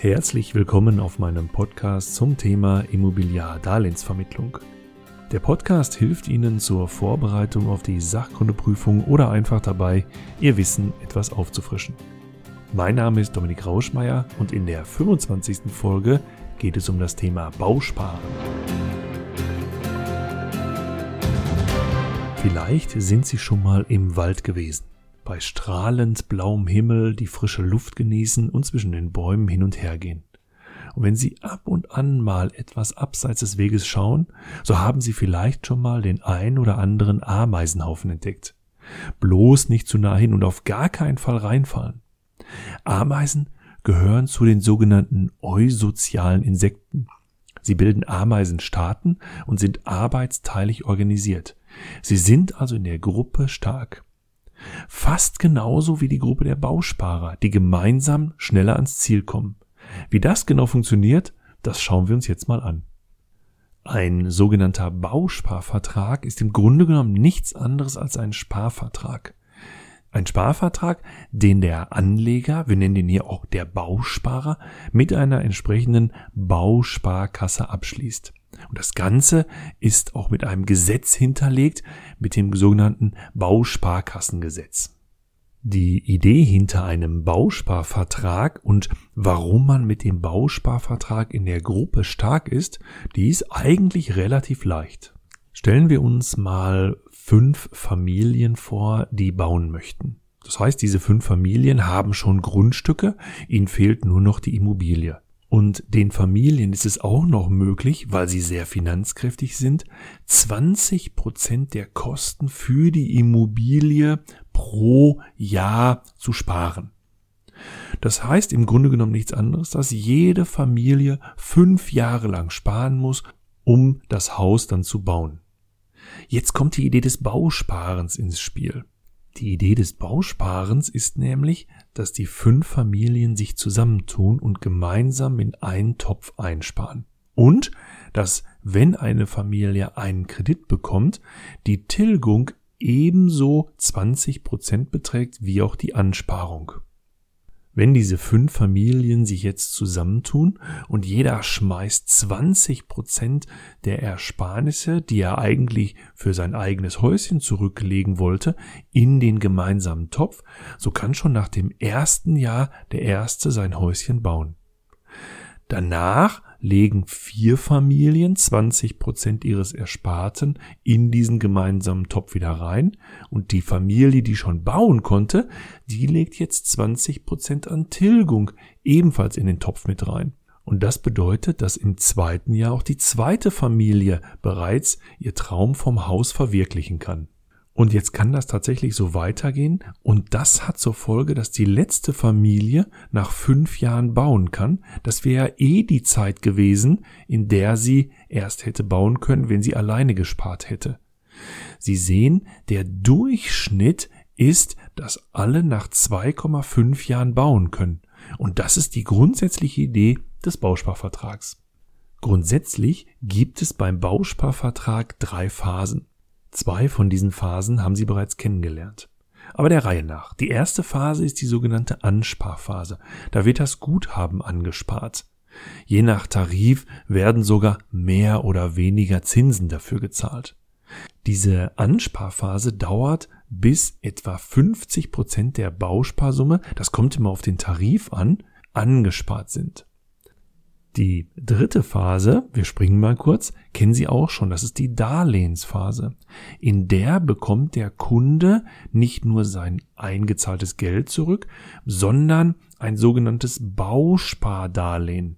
Herzlich willkommen auf meinem Podcast zum Thema Immobiliardarlehensvermittlung. Der Podcast hilft Ihnen zur Vorbereitung auf die Sachkundeprüfung oder einfach dabei, Ihr Wissen etwas aufzufrischen. Mein Name ist Dominik Rauschmeier und in der 25. Folge geht es um das Thema Bausparen. Vielleicht sind Sie schon mal im Wald gewesen bei strahlend blauem Himmel die frische Luft genießen und zwischen den Bäumen hin und her gehen. Und wenn Sie ab und an mal etwas abseits des Weges schauen, so haben Sie vielleicht schon mal den ein oder anderen Ameisenhaufen entdeckt. Bloß nicht zu nah hin und auf gar keinen Fall reinfallen. Ameisen gehören zu den sogenannten eusozialen Insekten. Sie bilden Ameisenstaaten und sind arbeitsteilig organisiert. Sie sind also in der Gruppe stark. Fast genauso wie die Gruppe der Bausparer, die gemeinsam schneller ans Ziel kommen. Wie das genau funktioniert, das schauen wir uns jetzt mal an. Ein sogenannter Bausparvertrag ist im Grunde genommen nichts anderes als ein Sparvertrag. Ein Sparvertrag, den der Anleger, wir nennen den hier auch der Bausparer, mit einer entsprechenden Bausparkasse abschließt. Und das Ganze ist auch mit einem Gesetz hinterlegt, mit dem sogenannten Bausparkassengesetz. Die Idee hinter einem Bausparvertrag und warum man mit dem Bausparvertrag in der Gruppe stark ist, die ist eigentlich relativ leicht. Stellen wir uns mal fünf Familien vor, die bauen möchten. Das heißt, diese fünf Familien haben schon Grundstücke, ihnen fehlt nur noch die Immobilie. Und den Familien ist es auch noch möglich, weil sie sehr finanzkräftig sind, 20 Prozent der Kosten für die Immobilie pro Jahr zu sparen. Das heißt im Grunde genommen nichts anderes, dass jede Familie fünf Jahre lang sparen muss, um das Haus dann zu bauen. Jetzt kommt die Idee des Bausparens ins Spiel. Die Idee des Bausparens ist nämlich, dass die fünf Familien sich zusammentun und gemeinsam in einen Topf einsparen. Und dass, wenn eine Familie einen Kredit bekommt, die Tilgung ebenso 20 Prozent beträgt wie auch die Ansparung. Wenn diese fünf Familien sich jetzt zusammentun und jeder schmeißt 20 Prozent der Ersparnisse, die er eigentlich für sein eigenes Häuschen zurücklegen wollte, in den gemeinsamen Topf, so kann schon nach dem ersten Jahr der Erste sein Häuschen bauen. Danach legen vier Familien 20 Prozent ihres Ersparten in diesen gemeinsamen Topf wieder rein und die Familie, die schon bauen konnte, die legt jetzt 20 Prozent an Tilgung ebenfalls in den Topf mit rein. Und das bedeutet, dass im zweiten Jahr auch die zweite Familie bereits ihr Traum vom Haus verwirklichen kann. Und jetzt kann das tatsächlich so weitergehen. Und das hat zur Folge, dass die letzte Familie nach fünf Jahren bauen kann. Das wäre eh die Zeit gewesen, in der sie erst hätte bauen können, wenn sie alleine gespart hätte. Sie sehen, der Durchschnitt ist, dass alle nach 2,5 Jahren bauen können. Und das ist die grundsätzliche Idee des Bausparvertrags. Grundsätzlich gibt es beim Bausparvertrag drei Phasen. Zwei von diesen Phasen haben Sie bereits kennengelernt. Aber der Reihe nach. Die erste Phase ist die sogenannte Ansparphase. Da wird das Guthaben angespart. Je nach Tarif werden sogar mehr oder weniger Zinsen dafür gezahlt. Diese Ansparphase dauert bis etwa 50 Prozent der Bausparsumme, das kommt immer auf den Tarif an, angespart sind. Die dritte Phase, wir springen mal kurz, kennen Sie auch schon, das ist die Darlehensphase. In der bekommt der Kunde nicht nur sein eingezahltes Geld zurück, sondern ein sogenanntes Bauspardarlehen.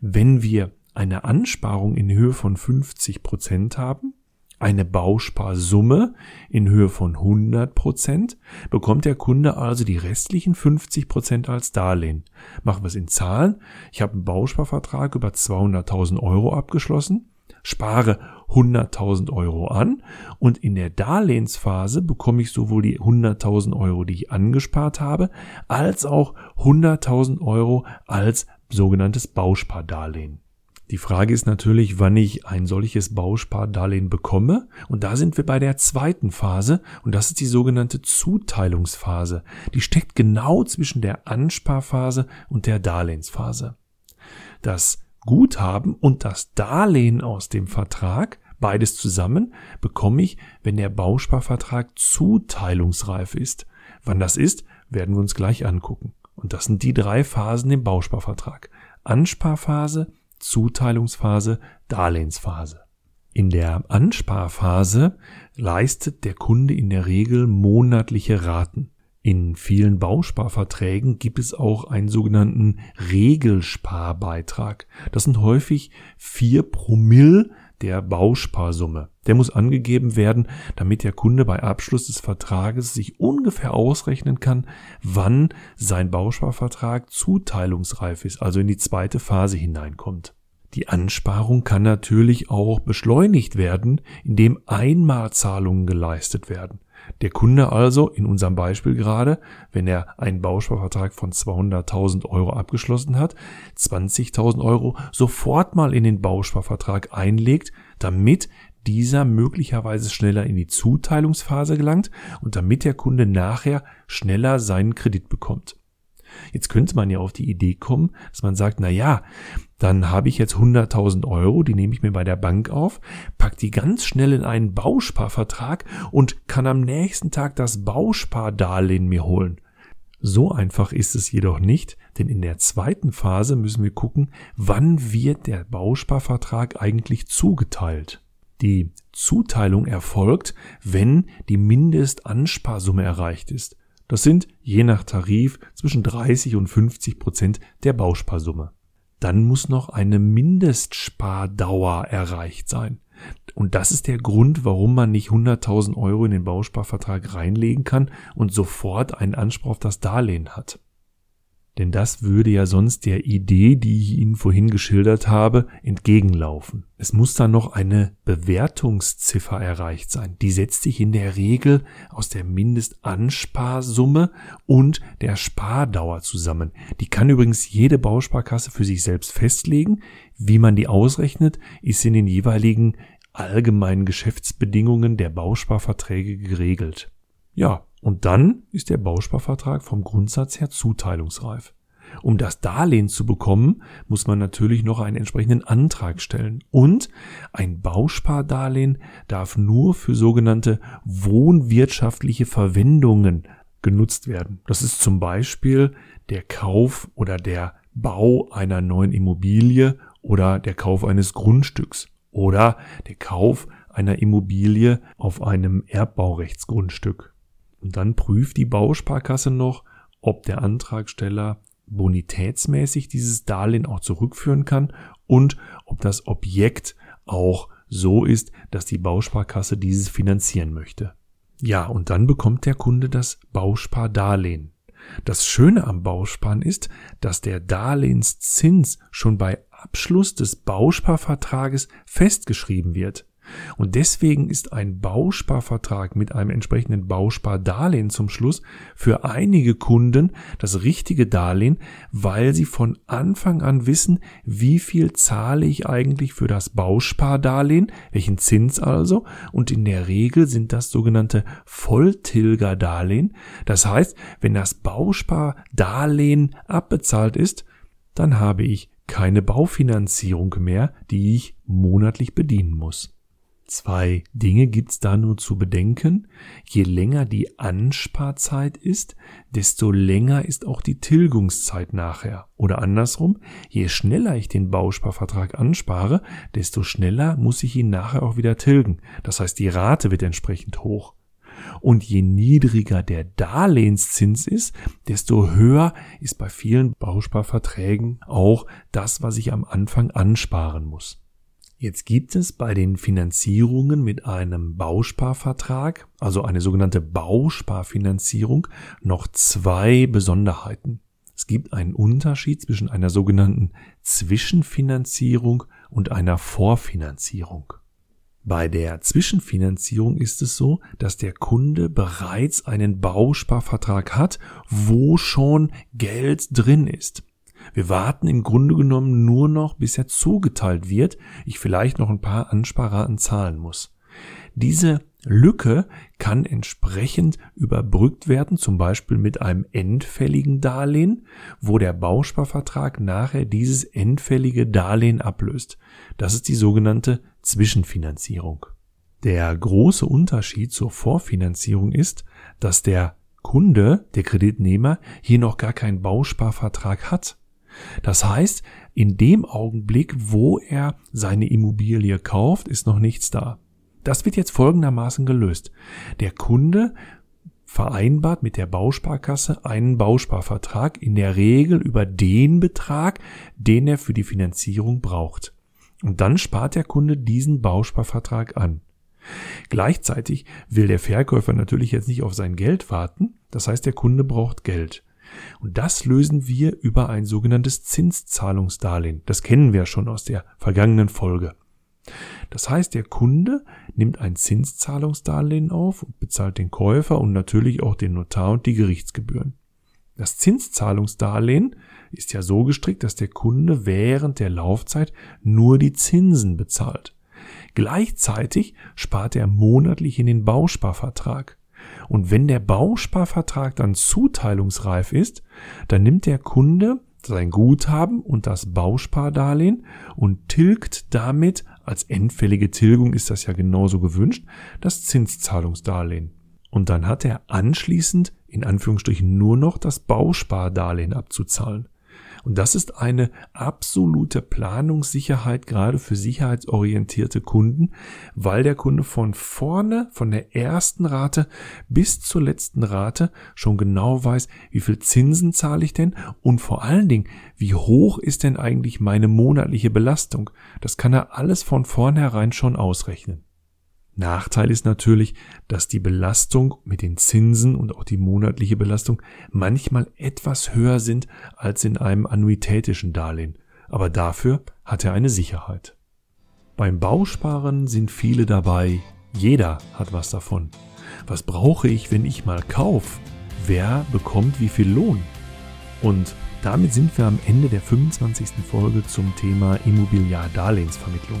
Wenn wir eine Ansparung in Höhe von 50 Prozent haben, eine Bausparsumme in Höhe von 100 Prozent, bekommt der Kunde also die restlichen 50 Prozent als Darlehen. Machen wir es in Zahlen. Ich habe einen Bausparvertrag über 200.000 Euro abgeschlossen, spare 100.000 Euro an und in der Darlehensphase bekomme ich sowohl die 100.000 Euro, die ich angespart habe, als auch 100.000 Euro als sogenanntes Bauspardarlehen. Die Frage ist natürlich, wann ich ein solches Bauspardarlehen bekomme. Und da sind wir bei der zweiten Phase. Und das ist die sogenannte Zuteilungsphase. Die steckt genau zwischen der Ansparphase und der Darlehensphase. das Guthaben und das Darlehen aus dem Vertrag, beides zusammen, bekomme ich, wenn der Bausparvertrag zuteilungsreif ist. Wann das ist, werden wir uns gleich angucken. Und das sind die drei Phasen im Bausparvertrag. Ansparphase, Zuteilungsphase, Darlehensphase. In der Ansparphase leistet der Kunde in der Regel monatliche Raten. In vielen Bausparverträgen gibt es auch einen sogenannten Regelsparbeitrag. Das sind häufig vier Promille der Bausparsumme. Der muss angegeben werden, damit der Kunde bei Abschluss des Vertrages sich ungefähr ausrechnen kann, wann sein Bausparvertrag zuteilungsreif ist, also in die zweite Phase hineinkommt. Die Ansparung kann natürlich auch beschleunigt werden, indem Einmalzahlungen geleistet werden. Der Kunde also, in unserem Beispiel gerade, wenn er einen Bausparvertrag von 200.000 Euro abgeschlossen hat, 20.000 Euro sofort mal in den Bausparvertrag einlegt, damit dieser möglicherweise schneller in die Zuteilungsphase gelangt und damit der Kunde nachher schneller seinen Kredit bekommt. Jetzt könnte man ja auf die Idee kommen, dass man sagt, na ja, dann habe ich jetzt 100.000 Euro, die nehme ich mir bei der Bank auf, pack die ganz schnell in einen Bausparvertrag und kann am nächsten Tag das Bauspardarlehen mir holen. So einfach ist es jedoch nicht, denn in der zweiten Phase müssen wir gucken, wann wird der Bausparvertrag eigentlich zugeteilt. Die Zuteilung erfolgt, wenn die Mindestansparsumme erreicht ist. Das sind je nach Tarif zwischen 30 und 50 Prozent der Bausparsumme. Dann muss noch eine Mindestspardauer erreicht sein. Und das ist der Grund, warum man nicht 100.000 Euro in den Bausparvertrag reinlegen kann und sofort einen Anspruch auf das Darlehen hat. Denn das würde ja sonst der Idee, die ich Ihnen vorhin geschildert habe, entgegenlaufen. Es muss dann noch eine Bewertungsziffer erreicht sein. Die setzt sich in der Regel aus der Mindestansparsumme und der Spardauer zusammen. Die kann übrigens jede Bausparkasse für sich selbst festlegen. Wie man die ausrechnet, ist in den jeweiligen allgemeinen Geschäftsbedingungen der Bausparverträge geregelt. Ja, und dann ist der Bausparvertrag vom Grundsatz her zuteilungsreif. Um das Darlehen zu bekommen, muss man natürlich noch einen entsprechenden Antrag stellen. Und ein Bauspardarlehen darf nur für sogenannte wohnwirtschaftliche Verwendungen genutzt werden. Das ist zum Beispiel der Kauf oder der Bau einer neuen Immobilie oder der Kauf eines Grundstücks oder der Kauf einer Immobilie auf einem Erbbaurechtsgrundstück. Und dann prüft die Bausparkasse noch, ob der Antragsteller bonitätsmäßig dieses Darlehen auch zurückführen kann und ob das Objekt auch so ist, dass die Bausparkasse dieses finanzieren möchte. Ja, und dann bekommt der Kunde das Bauspardarlehen. Das Schöne am Bausparen ist, dass der Darlehenszins schon bei Abschluss des Bausparvertrages festgeschrieben wird. Und deswegen ist ein Bausparvertrag mit einem entsprechenden Bauspardarlehen zum Schluss für einige Kunden das richtige Darlehen, weil sie von Anfang an wissen, wie viel zahle ich eigentlich für das Bauspardarlehen, welchen Zins also, und in der Regel sind das sogenannte Volltilgerdarlehen. Das heißt, wenn das Bauspardarlehen abbezahlt ist, dann habe ich keine Baufinanzierung mehr, die ich monatlich bedienen muss. Zwei Dinge gibt's da nur zu bedenken. Je länger die Ansparzeit ist, desto länger ist auch die Tilgungszeit nachher. Oder andersrum, je schneller ich den Bausparvertrag anspare, desto schneller muss ich ihn nachher auch wieder tilgen. Das heißt, die Rate wird entsprechend hoch. Und je niedriger der Darlehenszins ist, desto höher ist bei vielen Bausparverträgen auch das, was ich am Anfang ansparen muss. Jetzt gibt es bei den Finanzierungen mit einem Bausparvertrag, also eine sogenannte Bausparfinanzierung, noch zwei Besonderheiten. Es gibt einen Unterschied zwischen einer sogenannten Zwischenfinanzierung und einer Vorfinanzierung. Bei der Zwischenfinanzierung ist es so, dass der Kunde bereits einen Bausparvertrag hat, wo schon Geld drin ist. Wir warten im Grunde genommen nur noch, bis er zugeteilt wird, ich vielleicht noch ein paar Ansparraten zahlen muss. Diese Lücke kann entsprechend überbrückt werden, zum Beispiel mit einem endfälligen Darlehen, wo der Bausparvertrag nachher dieses endfällige Darlehen ablöst. Das ist die sogenannte Zwischenfinanzierung. Der große Unterschied zur Vorfinanzierung ist, dass der Kunde, der Kreditnehmer, hier noch gar keinen Bausparvertrag hat. Das heißt, in dem Augenblick, wo er seine Immobilie kauft, ist noch nichts da. Das wird jetzt folgendermaßen gelöst. Der Kunde vereinbart mit der Bausparkasse einen Bausparvertrag in der Regel über den Betrag, den er für die Finanzierung braucht. Und dann spart der Kunde diesen Bausparvertrag an. Gleichzeitig will der Verkäufer natürlich jetzt nicht auf sein Geld warten, das heißt der Kunde braucht Geld. Und das lösen wir über ein sogenanntes Zinszahlungsdarlehen. Das kennen wir schon aus der vergangenen Folge. Das heißt, der Kunde nimmt ein Zinszahlungsdarlehen auf und bezahlt den Käufer und natürlich auch den Notar und die Gerichtsgebühren. Das Zinszahlungsdarlehen ist ja so gestrickt, dass der Kunde während der Laufzeit nur die Zinsen bezahlt. Gleichzeitig spart er monatlich in den Bausparvertrag. Und wenn der Bausparvertrag dann zuteilungsreif ist, dann nimmt der Kunde sein Guthaben und das Bauspardarlehen und tilgt damit, als endfällige Tilgung ist das ja genauso gewünscht, das Zinszahlungsdarlehen. Und dann hat er anschließend in Anführungsstrichen nur noch das Bauspardarlehen abzuzahlen. Und das ist eine absolute Planungssicherheit gerade für sicherheitsorientierte Kunden, weil der Kunde von vorne, von der ersten Rate bis zur letzten Rate schon genau weiß, wie viel Zinsen zahle ich denn und vor allen Dingen, wie hoch ist denn eigentlich meine monatliche Belastung. Das kann er alles von vornherein schon ausrechnen. Nachteil ist natürlich, dass die Belastung mit den Zinsen und auch die monatliche Belastung manchmal etwas höher sind als in einem annuitätischen Darlehen. Aber dafür hat er eine Sicherheit. Beim Bausparen sind viele dabei. Jeder hat was davon. Was brauche ich, wenn ich mal kauf? Wer bekommt wie viel Lohn? Und damit sind wir am Ende der 25. Folge zum Thema Immobiliardarlehensvermittlung.